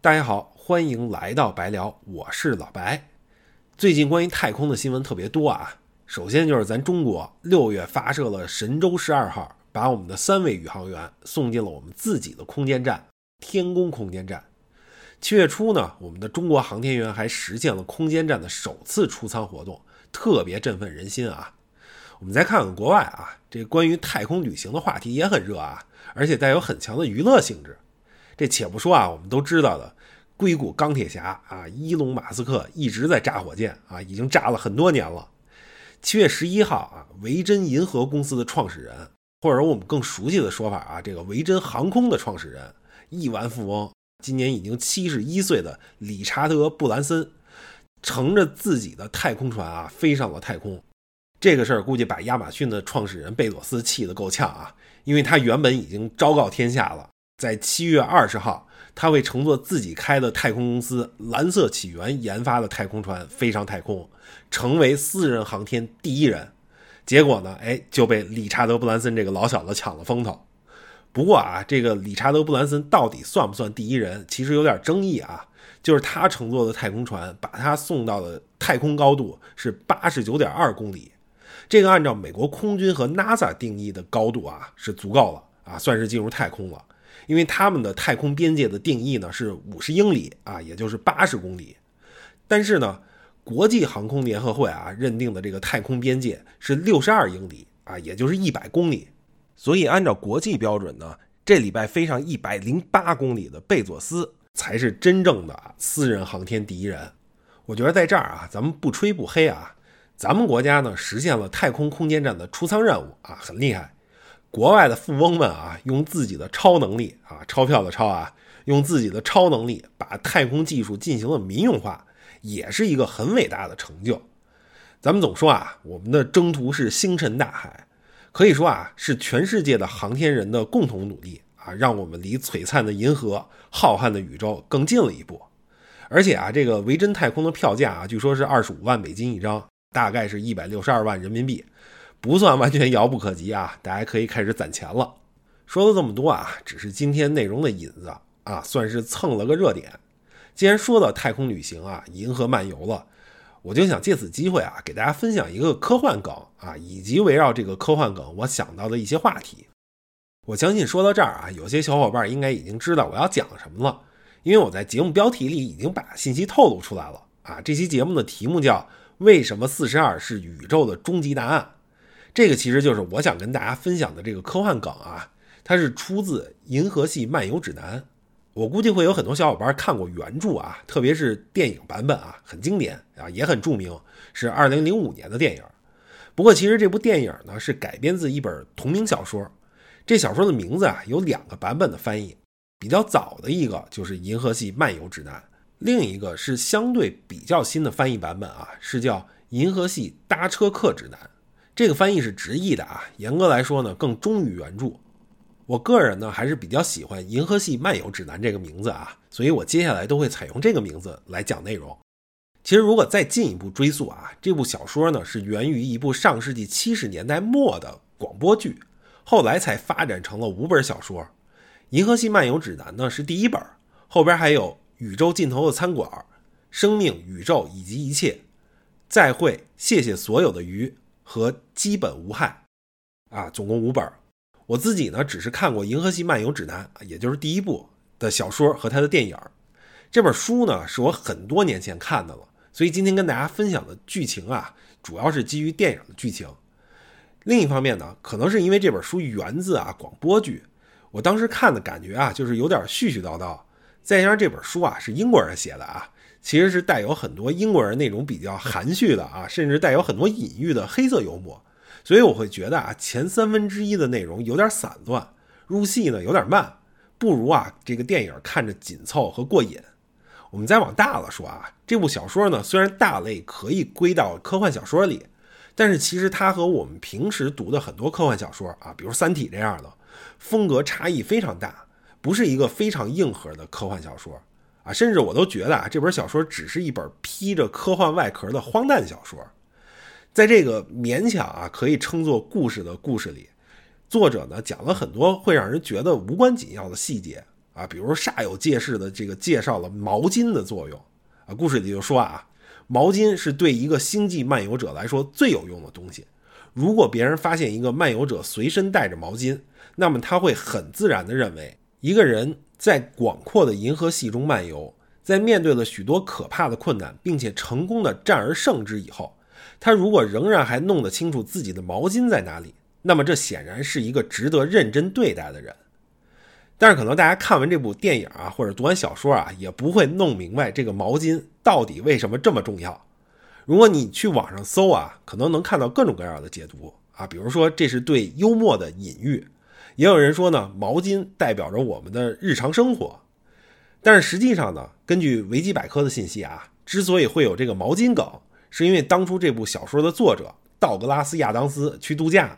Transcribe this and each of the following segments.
大家好，欢迎来到白聊，我是老白。最近关于太空的新闻特别多啊。首先就是咱中国六月发射了神舟十二号，把我们的三位宇航员送进了我们自己的空间站——天宫空间站。七月初呢，我们的中国航天员还实现了空间站的首次出舱活动，特别振奋人心啊。我们再看看国外啊，这关于太空旅行的话题也很热啊，而且带有很强的娱乐性质。这且不说啊，我们都知道的硅谷钢铁侠啊，伊隆马斯克一直在炸火箭啊，已经炸了很多年了。七月十一号啊，维珍银河公司的创始人，或者我们更熟悉的说法啊，这个维珍航空的创始人，亿万富翁，今年已经七十一岁的理查德·布兰森，乘着自己的太空船啊，飞上了太空。这个事儿估计把亚马逊的创始人贝佐斯气得够呛啊，因为他原本已经昭告天下了。在七月二十号，他会乘坐自己开的太空公司蓝色起源研发的太空船飞上太空，成为私人航天第一人。结果呢，哎，就被理查德·布兰森这个老小子抢了风头。不过啊，这个理查德·布兰森到底算不算第一人，其实有点争议啊。就是他乘坐的太空船把他送到的太空高度是八十九点二公里，这个按照美国空军和 NASA 定义的高度啊，是足够了啊，算是进入太空了。因为他们的太空边界的定义呢是五十英里啊，也就是八十公里。但是呢，国际航空联合会啊认定的这个太空边界是六十二英里啊，也就是一百公里。所以按照国际标准呢，这礼拜飞上一百零八公里的贝佐斯才是真正的私人航天第一人。我觉得在这儿啊，咱们不吹不黑啊，咱们国家呢实现了太空空间站的出舱任务啊，很厉害。国外的富翁们啊，用自己的超能力啊，钞票的钞啊，用自己的超能力把太空技术进行了民用化，也是一个很伟大的成就。咱们总说啊，我们的征途是星辰大海，可以说啊，是全世界的航天人的共同努力啊，让我们离璀璨的银河、浩瀚的宇宙更近了一步。而且啊，这个维珍太空的票价啊，据说是二十五万美金一张，大概是一百六十二万人民币。不算完全遥不可及啊，大家可以开始攒钱了。说了这么多啊，只是今天内容的引子啊，算是蹭了个热点。既然说到太空旅行啊、银河漫游了，我就想借此机会啊，给大家分享一个科幻梗啊，以及围绕这个科幻梗我想到的一些话题。我相信说到这儿啊，有些小伙伴应该已经知道我要讲什么了，因为我在节目标题里已经把信息透露出来了啊。这期节目的题目叫“为什么四十二是宇宙的终极答案”。这个其实就是我想跟大家分享的这个科幻梗啊，它是出自《银河系漫游指南》。我估计会有很多小伙伴看过原著啊，特别是电影版本啊，很经典啊，也很著名，是二零零五年的电影。不过其实这部电影呢是改编自一本同名小说，这小说的名字啊有两个版本的翻译，比较早的一个就是《银河系漫游指南》，另一个是相对比较新的翻译版本啊，是叫《银河系搭车客指南》。这个翻译是直译的啊，严格来说呢，更忠于原著。我个人呢还是比较喜欢《银河系漫游指南》这个名字啊，所以我接下来都会采用这个名字来讲内容。其实如果再进一步追溯啊，这部小说呢是源于一部上世纪七十年代末的广播剧，后来才发展成了五本小说。《银河系漫游指南》呢是第一本，后边还有《宇宙尽头的餐馆》、《生命、宇宙以及一切》、《再会，谢谢所有的鱼》。和基本无害，啊，总共五本。我自己呢，只是看过《银河系漫游指南》，也就是第一部的小说和它的电影。这本书呢，是我很多年前看的了，所以今天跟大家分享的剧情啊，主要是基于电影的剧情。另一方面呢，可能是因为这本书源自啊广播剧，我当时看的感觉啊，就是有点絮絮叨叨。再加上这本书啊是英国人写的啊。其实是带有很多英国人那种比较含蓄的啊，甚至带有很多隐喻的黑色幽默，所以我会觉得啊，前三分之一的内容有点散乱，入戏呢有点慢，不如啊这个电影看着紧凑和过瘾。我们再往大了说啊，这部小说呢虽然大类可以归到科幻小说里，但是其实它和我们平时读的很多科幻小说啊，比如《三体》这样的，风格差异非常大，不是一个非常硬核的科幻小说。啊，甚至我都觉得啊，这本小说只是一本披着科幻外壳的荒诞小说。在这个勉强啊可以称作故事的故事里，作者呢讲了很多会让人觉得无关紧要的细节啊，比如煞有介事的这个介绍了毛巾的作用啊。故事里就说啊，毛巾是对一个星际漫游者来说最有用的东西。如果别人发现一个漫游者随身带着毛巾，那么他会很自然地认为，一个人在广阔的银河系中漫游，在面对了许多可怕的困难，并且成功的战而胜之以后，他如果仍然还弄得清楚自己的毛巾在哪里，那么这显然是一个值得认真对待的人。但是可能大家看完这部电影啊，或者读完小说啊，也不会弄明白这个毛巾到底为什么这么重要。如果你去网上搜啊，可能能看到各种各样的解读啊，比如说这是对幽默的隐喻，也有人说呢，毛巾代表着我们的日常生活。但是实际上呢，根据维基百科的信息啊，之所以会有这个毛巾梗，是因为当初这部小说的作者道格拉斯·亚当斯去度假，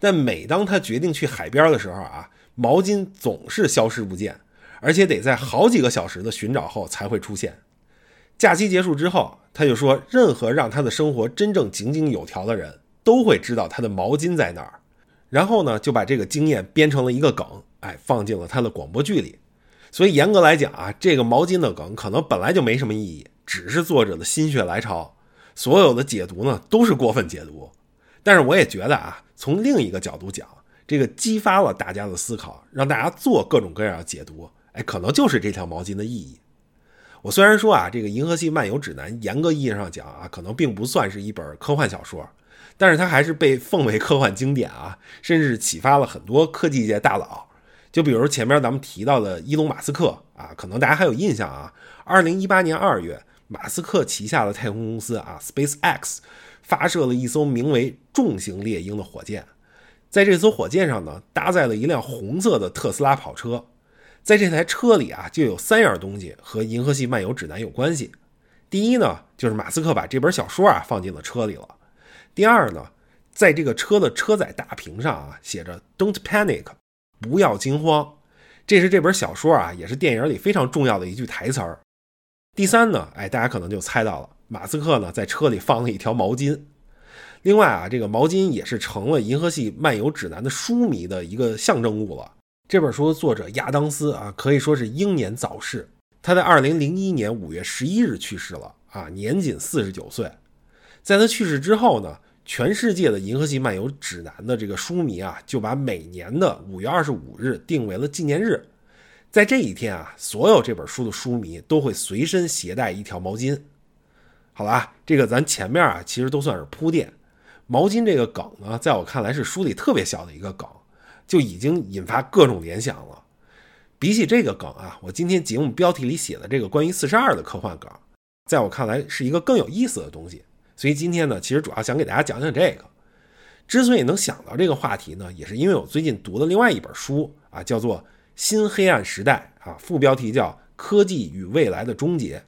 但每当他决定去海边的时候啊，毛巾总是消失不见，而且得在好几个小时的寻找后才会出现。假期结束之后，他就说，任何让他的生活真正井井有条的人都会知道他的毛巾在哪儿。然后呢，就把这个经验编成了一个梗，哎，放进了他的广播剧里。所以严格来讲啊，这个毛巾的梗可能本来就没什么意义，只是作者的心血来潮。所有的解读呢，都是过分解读。但是我也觉得啊，从另一个角度讲，这个激发了大家的思考，让大家做各种各样的解读，哎，可能就是这条毛巾的意义。我虽然说啊，这个《银河系漫游指南》严格意义上讲啊，可能并不算是一本科幻小说，但是它还是被奉为科幻经典啊，甚至启发了很多科技界大佬。就比如前面咱们提到的伊隆马斯克啊，可能大家还有印象啊。二零一八年二月，马斯克旗下的太空公司啊，SpaceX 发射了一艘名为“重型猎鹰”的火箭，在这艘火箭上呢，搭载了一辆红色的特斯拉跑车。在这台车里啊，就有三样东西和《银河系漫游指南》有关系。第一呢，就是马斯克把这本小说啊放进了车里了。第二呢，在这个车的车载大屏上啊写着 “Don't panic”，不要惊慌。这是这本小说啊，也是电影里非常重要的一句台词儿。第三呢，哎，大家可能就猜到了，马斯克呢在车里放了一条毛巾。另外啊，这个毛巾也是成了《银河系漫游指南》的书迷的一个象征物了。这本书的作者亚当斯啊，可以说是英年早逝。他在二零零一年五月十一日去世了啊，年仅四十九岁。在他去世之后呢，全世界的《银河系漫游指南》的这个书迷啊，就把每年的五月二十五日定为了纪念日。在这一天啊，所有这本书的书迷都会随身携带一条毛巾。好了，这个咱前面啊，其实都算是铺垫。毛巾这个梗呢，在我看来是书里特别小的一个梗。就已经引发各种联想了。比起这个梗啊，我今天节目标题里写的这个关于四十二的科幻梗，在我看来是一个更有意思的东西。所以今天呢，其实主要想给大家讲讲这个。之所以能想到这个话题呢，也是因为我最近读的另外一本书啊，叫做《新黑暗时代》啊，副标题叫《科技与未来的终结》。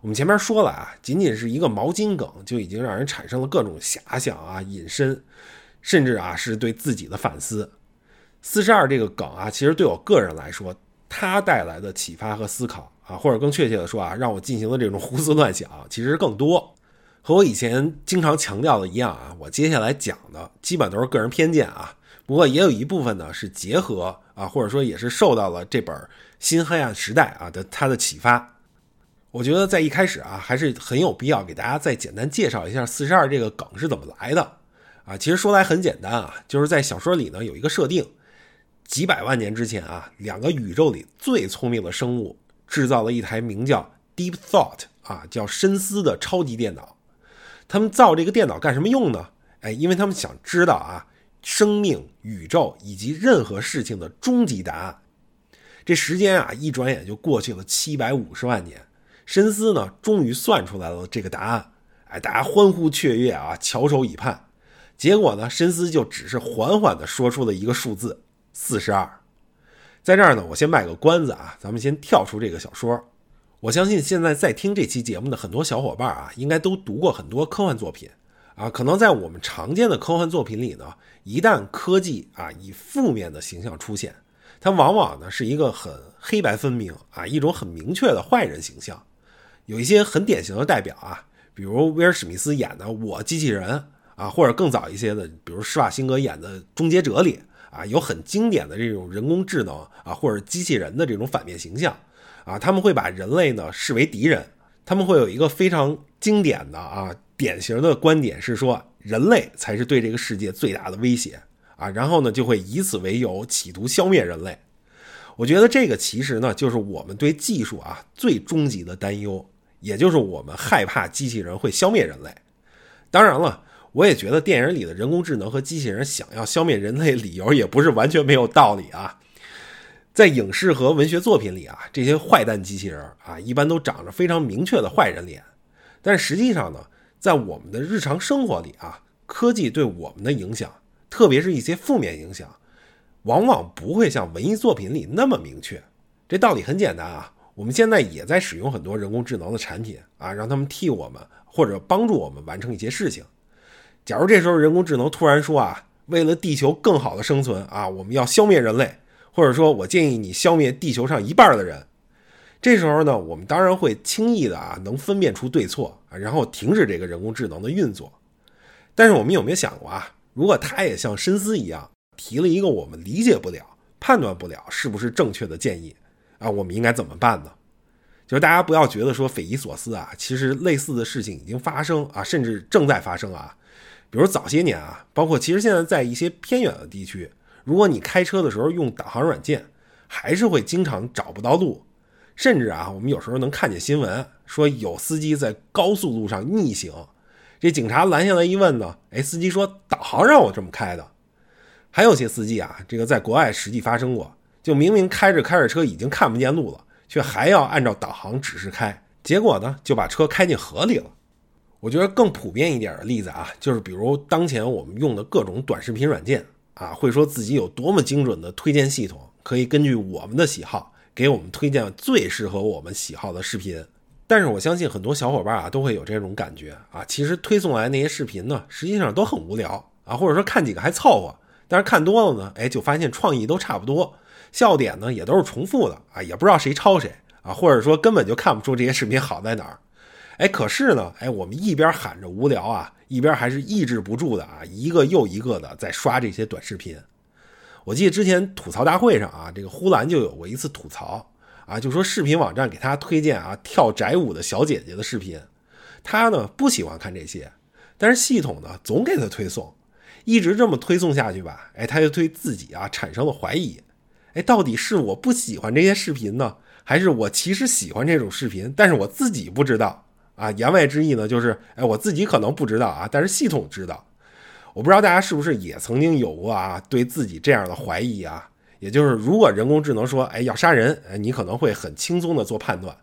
我们前面说了啊，仅仅是一个毛巾梗，就已经让人产生了各种遐想啊、引申，甚至啊是对自己的反思。四十二这个梗啊，其实对我个人来说，它带来的启发和思考啊，或者更确切的说啊，让我进行的这种胡思乱想，其实更多。和我以前经常强调的一样啊，我接下来讲的基本都是个人偏见啊，不过也有一部分呢是结合啊，或者说也是受到了这本《新黑暗时代》啊的它的启发。我觉得在一开始啊，还是很有必要给大家再简单介绍一下四十二这个梗是怎么来的啊。其实说来很简单啊，就是在小说里呢有一个设定。几百万年之前啊，两个宇宙里最聪明的生物制造了一台名叫 Deep Thought 啊，叫深思的超级电脑。他们造这个电脑干什么用呢？哎，因为他们想知道啊，生命、宇宙以及任何事情的终极答案。这时间啊，一转眼就过去了七百五十万年。深思呢，终于算出来了这个答案。哎，大家欢呼雀跃啊，翘首以盼。结果呢，深思就只是缓缓地说出了一个数字。四十二，在这儿呢，我先卖个关子啊，咱们先跳出这个小说。我相信现在在听这期节目的很多小伙伴啊，应该都读过很多科幻作品啊。可能在我们常见的科幻作品里呢，一旦科技啊以负面的形象出现，它往往呢是一个很黑白分明啊，一种很明确的坏人形象。有一些很典型的代表啊，比如威尔史密斯演的《我机器人》啊，或者更早一些的，比如施瓦辛格演的《终结者》里。啊，有很经典的这种人工智能啊，或者机器人的这种反面形象啊，他们会把人类呢视为敌人，他们会有一个非常经典的啊典型的观点是说，人类才是对这个世界最大的威胁啊，然后呢就会以此为由企图消灭人类。我觉得这个其实呢就是我们对技术啊最终极的担忧，也就是我们害怕机器人会消灭人类。当然了。我也觉得电影里的人工智能和机器人想要消灭人类，理由也不是完全没有道理啊。在影视和文学作品里啊，这些坏蛋机器人啊，一般都长着非常明确的坏人脸。但实际上呢，在我们的日常生活里啊，科技对我们的影响，特别是一些负面影响，往往不会像文艺作品里那么明确。这道理很简单啊，我们现在也在使用很多人工智能的产品啊，让他们替我们或者帮助我们完成一些事情。假如这时候人工智能突然说啊，为了地球更好的生存啊，我们要消灭人类，或者说我建议你消灭地球上一半的人，这时候呢，我们当然会轻易的啊，能分辨出对错啊，然后停止这个人工智能的运作。但是我们有没有想过啊，如果它也像深思一样提了一个我们理解不了、判断不了是不是正确的建议啊，我们应该怎么办呢？就是大家不要觉得说匪夷所思啊，其实类似的事情已经发生啊，甚至正在发生啊。比如早些年啊，包括其实现在在一些偏远的地区，如果你开车的时候用导航软件，还是会经常找不到路，甚至啊，我们有时候能看见新闻说有司机在高速路上逆行，这警察拦下来一问呢，哎，司机说导航让我这么开的。还有些司机啊，这个在国外实际发生过，就明明开着开着车已经看不见路了，却还要按照导航指示开，结果呢就把车开进河里了。我觉得更普遍一点的例子啊，就是比如当前我们用的各种短视频软件啊，会说自己有多么精准的推荐系统，可以根据我们的喜好给我们推荐最适合我们喜好的视频。但是我相信很多小伙伴啊都会有这种感觉啊，其实推送来那些视频呢，实际上都很无聊啊，或者说看几个还凑合，但是看多了呢，哎，就发现创意都差不多，笑点呢也都是重复的啊，也不知道谁抄谁啊，或者说根本就看不出这些视频好在哪儿。哎，可是呢，哎，我们一边喊着无聊啊，一边还是抑制不住的啊，一个又一个的在刷这些短视频。我记得之前吐槽大会上啊，这个呼兰就有过一次吐槽啊，就说视频网站给他推荐啊跳宅舞的小姐姐的视频，他呢不喜欢看这些，但是系统呢总给他推送，一直这么推送下去吧，哎，他就对自己啊产生了怀疑，哎，到底是我不喜欢这些视频呢，还是我其实喜欢这种视频，但是我自己不知道？啊，言外之意呢，就是，哎，我自己可能不知道啊，但是系统知道。我不知道大家是不是也曾经有过啊，对自己这样的怀疑啊。也就是，如果人工智能说，哎，要杀人，哎，你可能会很轻松的做判断。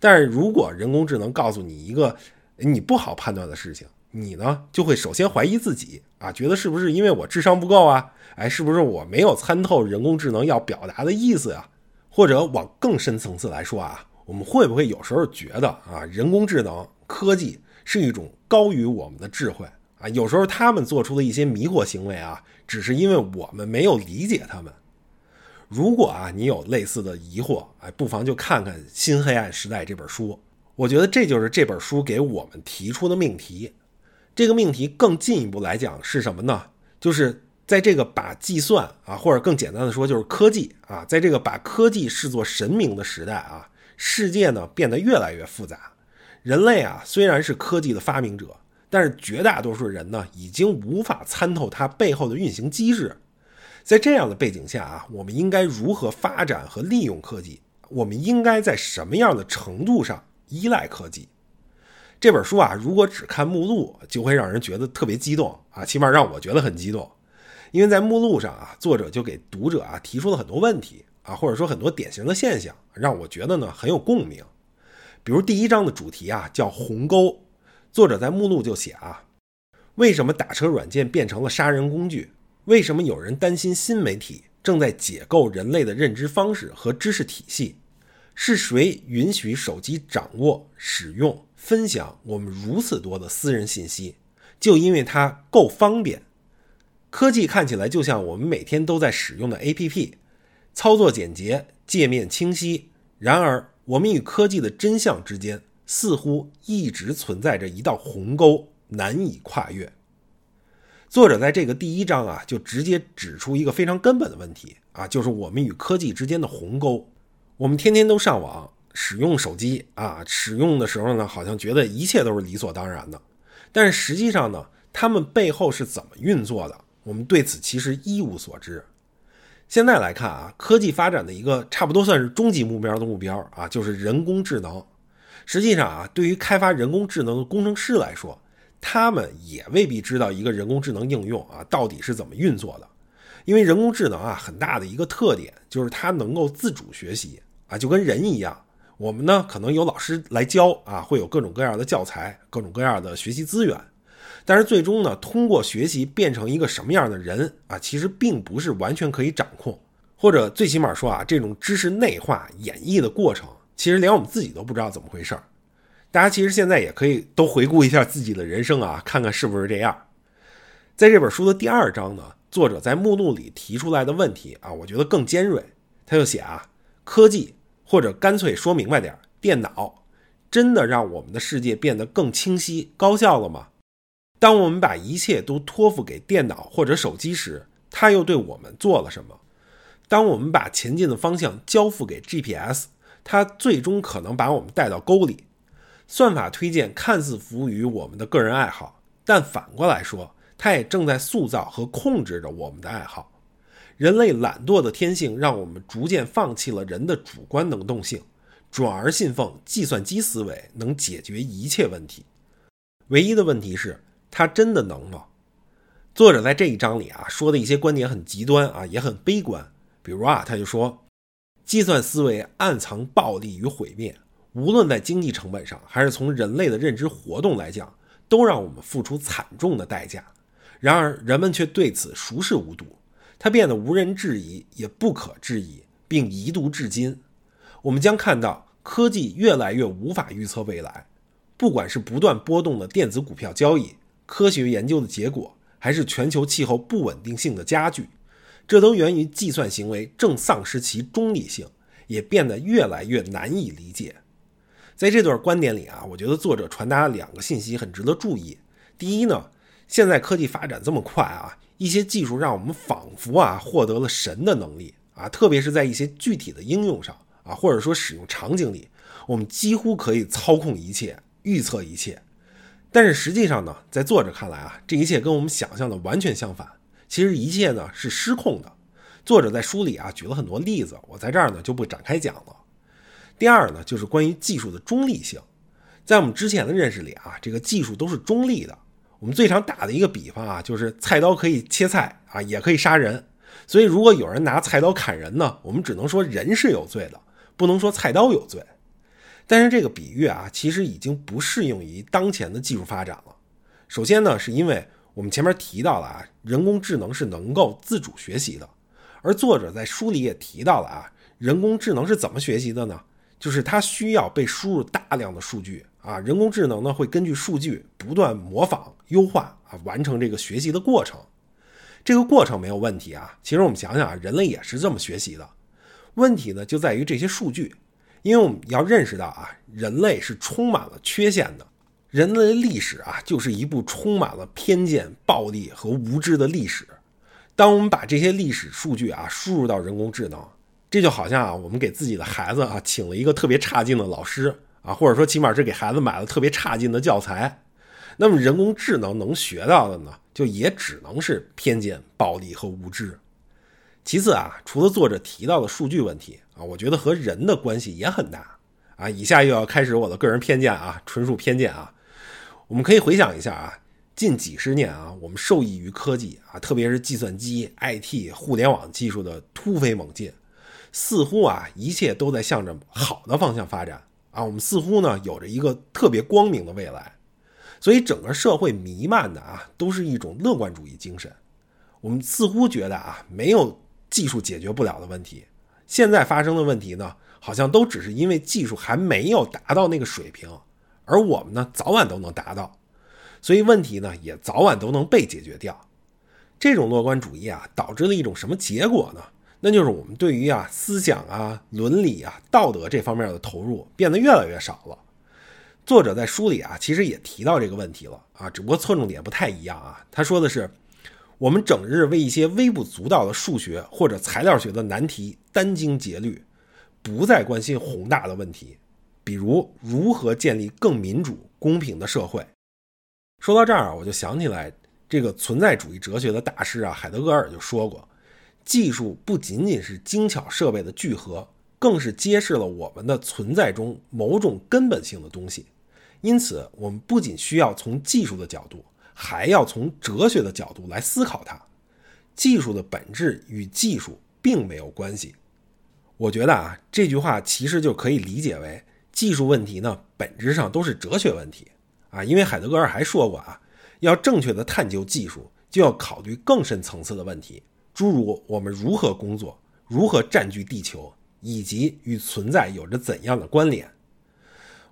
但是如果人工智能告诉你一个你不好判断的事情，你呢就会首先怀疑自己啊，觉得是不是因为我智商不够啊？哎，是不是我没有参透人工智能要表达的意思啊？或者往更深层次来说啊？我们会不会有时候觉得啊，人工智能科技是一种高于我们的智慧啊？有时候他们做出的一些迷惑行为啊，只是因为我们没有理解他们。如果啊，你有类似的疑惑，哎，不妨就看看《新黑暗时代》这本书。我觉得这就是这本书给我们提出的命题。这个命题更进一步来讲是什么呢？就是在这个把计算啊，或者更简单的说，就是科技啊，在这个把科技视作神明的时代啊。世界呢变得越来越复杂，人类啊虽然是科技的发明者，但是绝大多数人呢已经无法参透它背后的运行机制。在这样的背景下啊，我们应该如何发展和利用科技？我们应该在什么样的程度上依赖科技？这本书啊，如果只看目录，就会让人觉得特别激动啊，起码让我觉得很激动，因为在目录上啊，作者就给读者啊提出了很多问题。啊，或者说很多典型的现象，让我觉得呢很有共鸣。比如第一章的主题啊叫鸿沟，作者在目录就写啊，为什么打车软件变成了杀人工具？为什么有人担心新媒体正在解构人类的认知方式和知识体系？是谁允许手机掌握、使用、分享我们如此多的私人信息？就因为它够方便。科技看起来就像我们每天都在使用的 APP。操作简洁，界面清晰。然而，我们与科技的真相之间似乎一直存在着一道鸿沟，难以跨越。作者在这个第一章啊，就直接指出一个非常根本的问题啊，就是我们与科技之间的鸿沟。我们天天都上网，使用手机啊，使用的时候呢，好像觉得一切都是理所当然的。但是实际上呢，他们背后是怎么运作的，我们对此其实一无所知。现在来看啊，科技发展的一个差不多算是终极目标的目标啊，就是人工智能。实际上啊，对于开发人工智能的工程师来说，他们也未必知道一个人工智能应用啊到底是怎么运作的，因为人工智能啊很大的一个特点就是它能够自主学习啊，就跟人一样。我们呢可能有老师来教啊，会有各种各样的教材、各种各样的学习资源，但是最终呢，通过学习变成一个什么样的人啊，其实并不是完全可以掌控，或者最起码说啊，这种知识内化演绎的过程，其实连我们自己都不知道怎么回事儿。大家其实现在也可以都回顾一下自己的人生啊，看看是不是这样。在这本书的第二章呢，作者在目录里提出来的问题啊，我觉得更尖锐。他就写啊，科技或者干脆说明白点，电脑真的让我们的世界变得更清晰、高效了吗？当我们把一切都托付给电脑或者手机时，它又对我们做了什么？当我们把前进的方向交付给 GPS，它最终可能把我们带到沟里。算法推荐看似服务于我们的个人爱好，但反过来说，它也正在塑造和控制着我们的爱好。人类懒惰的天性让我们逐渐放弃了人的主观能动性，转而信奉计算机思维能解决一切问题。唯一的问题是，它真的能吗？作者在这一章里啊说的一些观点很极端啊，也很悲观。比如啊，他就说，计算思维暗藏暴力与毁灭。无论在经济成本上，还是从人类的认知活动来讲，都让我们付出惨重的代价。然而，人们却对此熟视无睹，它变得无人质疑，也不可质疑，并遗毒至今。我们将看到科技越来越无法预测未来，不管是不断波动的电子股票交易、科学研究的结果，还是全球气候不稳定性的加剧，这都源于计算行为正丧失其中立性，也变得越来越难以理解。在这段观点里啊，我觉得作者传达了两个信息很值得注意。第一呢，现在科技发展这么快啊，一些技术让我们仿佛啊获得了神的能力啊，特别是在一些具体的应用上啊，或者说使用场景里，我们几乎可以操控一切、预测一切。但是实际上呢，在作者看来啊，这一切跟我们想象的完全相反。其实一切呢是失控的。作者在书里啊举了很多例子，我在这儿呢就不展开讲了。第二呢，就是关于技术的中立性。在我们之前的认识里啊，这个技术都是中立的。我们最常打的一个比方啊，就是菜刀可以切菜啊，也可以杀人。所以，如果有人拿菜刀砍人呢，我们只能说人是有罪的，不能说菜刀有罪。但是这个比喻啊，其实已经不适用于当前的技术发展了。首先呢，是因为我们前面提到了啊，人工智能是能够自主学习的，而作者在书里也提到了啊，人工智能是怎么学习的呢？就是它需要被输入大量的数据啊，人工智能呢会根据数据不断模仿、优化啊，完成这个学习的过程。这个过程没有问题啊。其实我们想想啊，人类也是这么学习的。问题呢就在于这些数据，因为我们要认识到啊，人类是充满了缺陷的。人类历史啊，就是一部充满了偏见、暴力和无知的历史。当我们把这些历史数据啊输入到人工智能。这就好像啊，我们给自己的孩子啊请了一个特别差劲的老师啊，或者说起码是给孩子买了特别差劲的教材。那么人工智能能学到的呢，就也只能是偏见、暴力和无知。其次啊，除了作者提到的数据问题啊，我觉得和人的关系也很大啊。以下又要开始我的个人偏见啊，纯属偏见啊。我们可以回想一下啊，近几十年啊，我们受益于科技啊，特别是计算机、IT、互联网技术的突飞猛进。似乎啊，一切都在向着好的方向发展啊！我们似乎呢，有着一个特别光明的未来，所以整个社会弥漫的啊，都是一种乐观主义精神。我们似乎觉得啊，没有技术解决不了的问题。现在发生的问题呢，好像都只是因为技术还没有达到那个水平，而我们呢，早晚都能达到，所以问题呢，也早晚都能被解决掉。这种乐观主义啊，导致了一种什么结果呢？那就是我们对于啊思想啊伦理啊道德这方面的投入变得越来越少了。作者在书里啊其实也提到这个问题了啊，只不过侧重点不太一样啊。他说的是，我们整日为一些微不足道的数学或者材料学的难题殚精竭虑，不再关心宏大的问题，比如如何建立更民主、公平的社会。说到这儿啊，我就想起来这个存在主义哲学的大师啊，海德格尔就说过：“技术不仅仅是精巧设备的聚合，更是揭示了我们的存在中某种根本性的东西。因此，我们不仅需要从技术的角度。”还要从哲学的角度来思考它，技术的本质与技术并没有关系。我觉得啊，这句话其实就可以理解为，技术问题呢本质上都是哲学问题啊。因为海德格尔还说过啊，要正确的探究技术，就要考虑更深层次的问题，诸如我们如何工作，如何占据地球，以及与存在有着怎样的关联。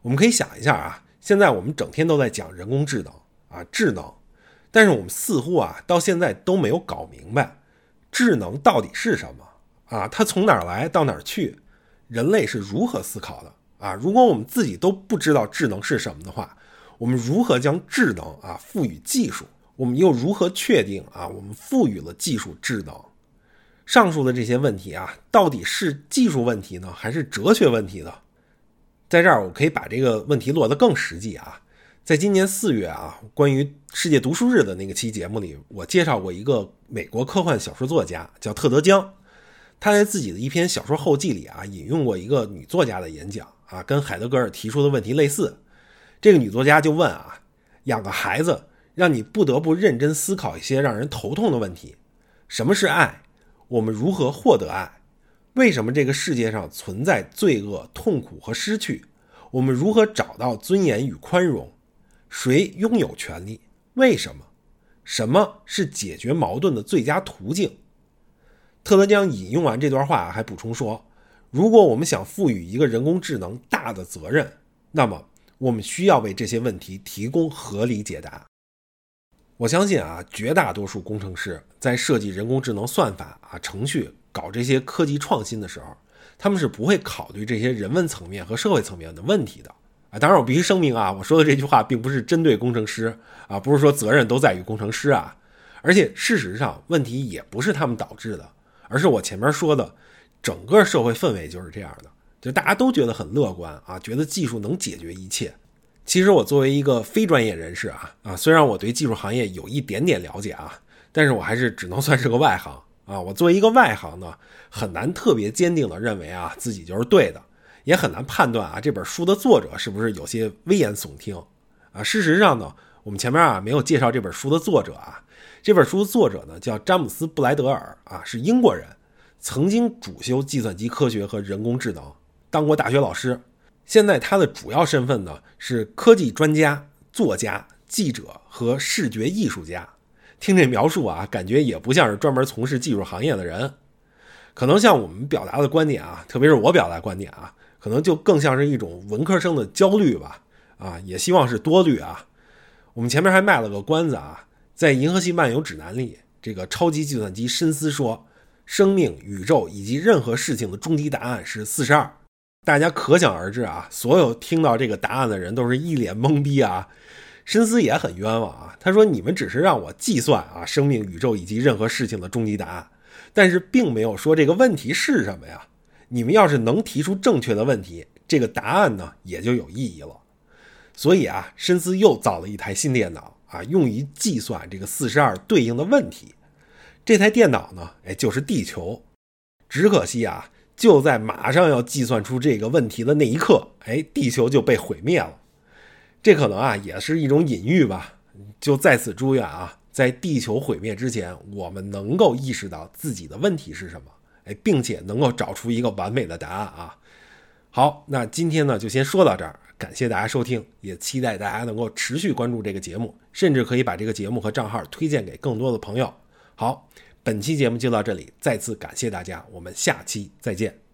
我们可以想一下啊，现在我们整天都在讲人工智能啊，智能。但是我们似乎啊，到现在都没有搞明白，智能到底是什么啊？它从哪儿来到哪儿去？人类是如何思考的啊？如果我们自己都不知道智能是什么的话，我们如何将智能啊赋予技术？我们又如何确定啊我们赋予了技术智能？上述的这些问题啊，到底是技术问题呢，还是哲学问题呢？在这儿，我可以把这个问题落得更实际啊。在今年四月啊，关于世界读书日的那个期节目里，我介绍过一个美国科幻小说作家，叫特德·江。他在自己的一篇小说后记里啊，引用过一个女作家的演讲啊，跟海德格尔提出的问题类似。这个女作家就问啊，养个孩子让你不得不认真思考一些让人头痛的问题：什么是爱？我们如何获得爱？为什么这个世界上存在罪恶、痛苦和失去？我们如何找到尊严与宽容？谁拥有权利？为什么？什么是解决矛盾的最佳途径？特德·江引用完这段话，还补充说：“如果我们想赋予一个人工智能大的责任，那么我们需要为这些问题提供合理解答。”我相信啊，绝大多数工程师在设计人工智能算法啊、程序、搞这些科技创新的时候，他们是不会考虑这些人文层面和社会层面的问题的。啊，当然我必须声明啊，我说的这句话并不是针对工程师啊，不是说责任都在于工程师啊，而且事实上问题也不是他们导致的，而是我前面说的，整个社会氛围就是这样的，就大家都觉得很乐观啊，觉得技术能解决一切。其实我作为一个非专业人士啊啊，虽然我对技术行业有一点点了解啊，但是我还是只能算是个外行啊。我作为一个外行呢，很难特别坚定的认为啊自己就是对的。也很难判断啊，这本书的作者是不是有些危言耸听啊？事实上呢，我们前面啊没有介绍这本书的作者啊。这本书的作者呢叫詹姆斯·布莱德尔啊，是英国人，曾经主修计算机科学和人工智能，当过大学老师。现在他的主要身份呢是科技专家、作家、记者和视觉艺术家。听这描述啊，感觉也不像是专门从事技术行业的人。可能像我们表达的观点啊，特别是我表达观点啊。可能就更像是一种文科生的焦虑吧，啊，也希望是多虑啊。我们前面还卖了个关子啊，在《银河系漫游指南》里，这个超级计算机深思说，生命、宇宙以及任何事情的终极答案是四十二。大家可想而知啊，所有听到这个答案的人都是一脸懵逼啊。深思也很冤枉啊，他说：“你们只是让我计算啊，生命、宇宙以及任何事情的终极答案，但是并没有说这个问题是什么呀。”你们要是能提出正确的问题，这个答案呢也就有意义了。所以啊，深思又造了一台新电脑啊，用于计算这个四十二对应的问题。这台电脑呢，哎，就是地球。只可惜啊，就在马上要计算出这个问题的那一刻，哎，地球就被毁灭了。这可能啊，也是一种隐喻吧。就在此祝愿啊，在地球毁灭之前，我们能够意识到自己的问题是什么。哎，并且能够找出一个完美的答案啊！好，那今天呢就先说到这儿，感谢大家收听，也期待大家能够持续关注这个节目，甚至可以把这个节目和账号推荐给更多的朋友。好，本期节目就到这里，再次感谢大家，我们下期再见。